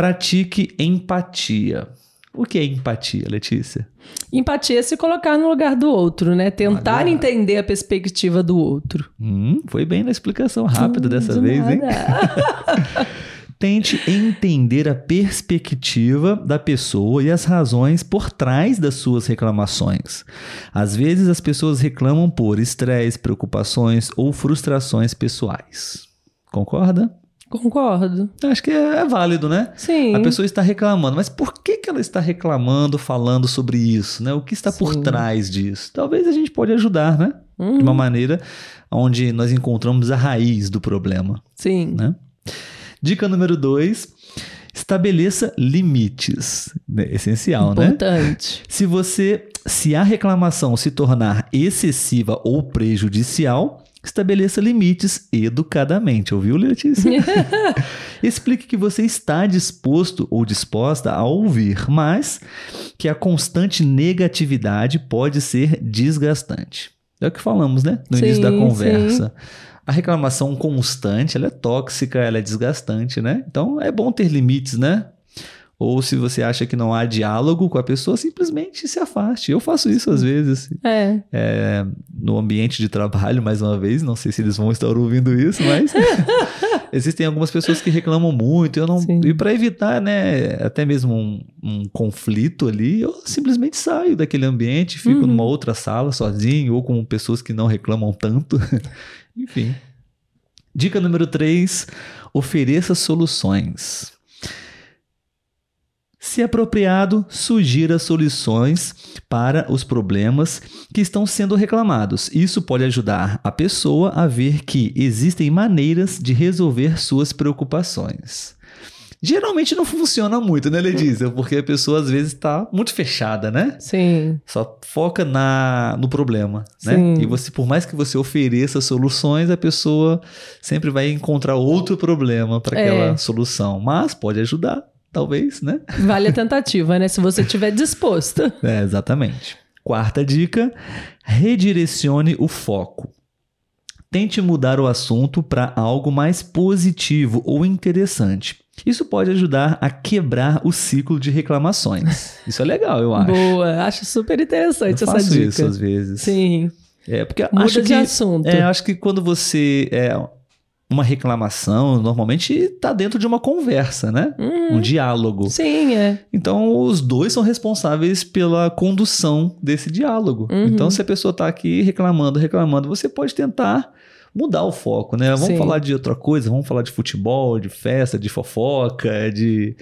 Pratique empatia. O que é empatia, Letícia? Empatia é se colocar no lugar do outro, né? Tentar Olha. entender a perspectiva do outro. Hum, foi bem na explicação rápida hum, dessa de vez, nada. hein? Tente entender a perspectiva da pessoa e as razões por trás das suas reclamações. Às vezes as pessoas reclamam por estresse, preocupações ou frustrações pessoais. Concorda? Concordo. Acho que é, é, válido, né? Sim. A pessoa está reclamando, mas por que, que ela está reclamando, falando sobre isso, né? O que está Sim. por trás disso? Talvez a gente pode ajudar, né? Uhum. De uma maneira onde nós encontramos a raiz do problema. Sim. Né? Dica número dois. Estabeleça limites. Né? Essencial, Importante. né? Importante. Se você, se a reclamação se tornar excessiva ou prejudicial, estabeleça limites educadamente. Ouviu, Letícia? Explique que você está disposto ou disposta a ouvir, mas que a constante negatividade pode ser desgastante. É o que falamos, né? No sim, início da conversa. Sim a reclamação constante, ela é tóxica, ela é desgastante, né? Então é bom ter limites, né? Ou se você acha que não há diálogo com a pessoa, simplesmente se afaste. Eu faço isso às vezes. É. é no ambiente de trabalho, mais uma vez, não sei se eles vão estar ouvindo isso, mas existem algumas pessoas que reclamam muito. Eu não Sim. e para evitar, né, até mesmo um, um, conflito ali, eu simplesmente saio daquele ambiente, fico uhum. numa outra sala sozinho ou com pessoas que não reclamam tanto. Enfim. Dica número 3: ofereça soluções. Se apropriado, sugira soluções para os problemas que estão sendo reclamados. Isso pode ajudar a pessoa a ver que existem maneiras de resolver suas preocupações. Geralmente não funciona muito, né, Letícia? Porque a pessoa às vezes está muito fechada, né? Sim. Só foca na, no problema, né? Sim. E você, por mais que você ofereça soluções, a pessoa sempre vai encontrar outro problema para aquela é. solução. Mas pode ajudar, talvez, né? Vale a tentativa, né? Se você estiver disposto. É, exatamente. Quarta dica: redirecione o foco. Tente mudar o assunto para algo mais positivo ou interessante. Isso pode ajudar a quebrar o ciclo de reclamações. Isso é legal, eu acho. Boa, acho super interessante eu essa faço dica. isso às vezes. Sim. É, porque Muda acho de que, assunto. É, acho que quando você é uma reclamação, normalmente está dentro de uma conversa, né? Uhum. Um diálogo. Sim, é. Então, os dois são responsáveis pela condução desse diálogo. Uhum. Então, se a pessoa está aqui reclamando, reclamando, você pode tentar mudar o foco, né? Vamos Sim. falar de outra coisa, vamos falar de futebol, de festa, de fofoca, de.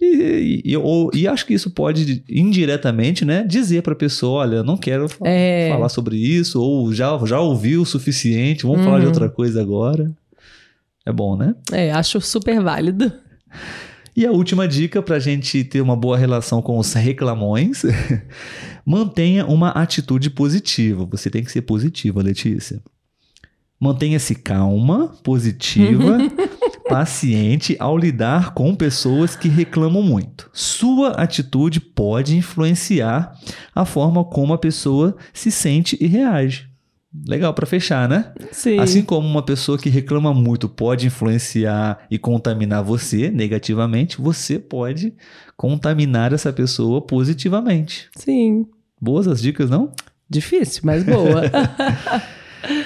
E, e, ou, e acho que isso pode indiretamente, né, dizer para a pessoa, olha, não quero é. falar sobre isso, ou já, já ouviu o suficiente, vamos uhum. falar de uhum. outra coisa agora. É bom, né? É, acho super válido. E a última dica para a gente ter uma boa relação com os reclamões: mantenha uma atitude positiva. Você tem que ser positiva, Letícia. Mantenha-se calma, positiva, paciente ao lidar com pessoas que reclamam muito. Sua atitude pode influenciar a forma como a pessoa se sente e reage. Legal para fechar, né? Sim. Assim como uma pessoa que reclama muito pode influenciar e contaminar você negativamente, você pode contaminar essa pessoa positivamente. Sim. Boas as dicas, não? Difícil, mas boa.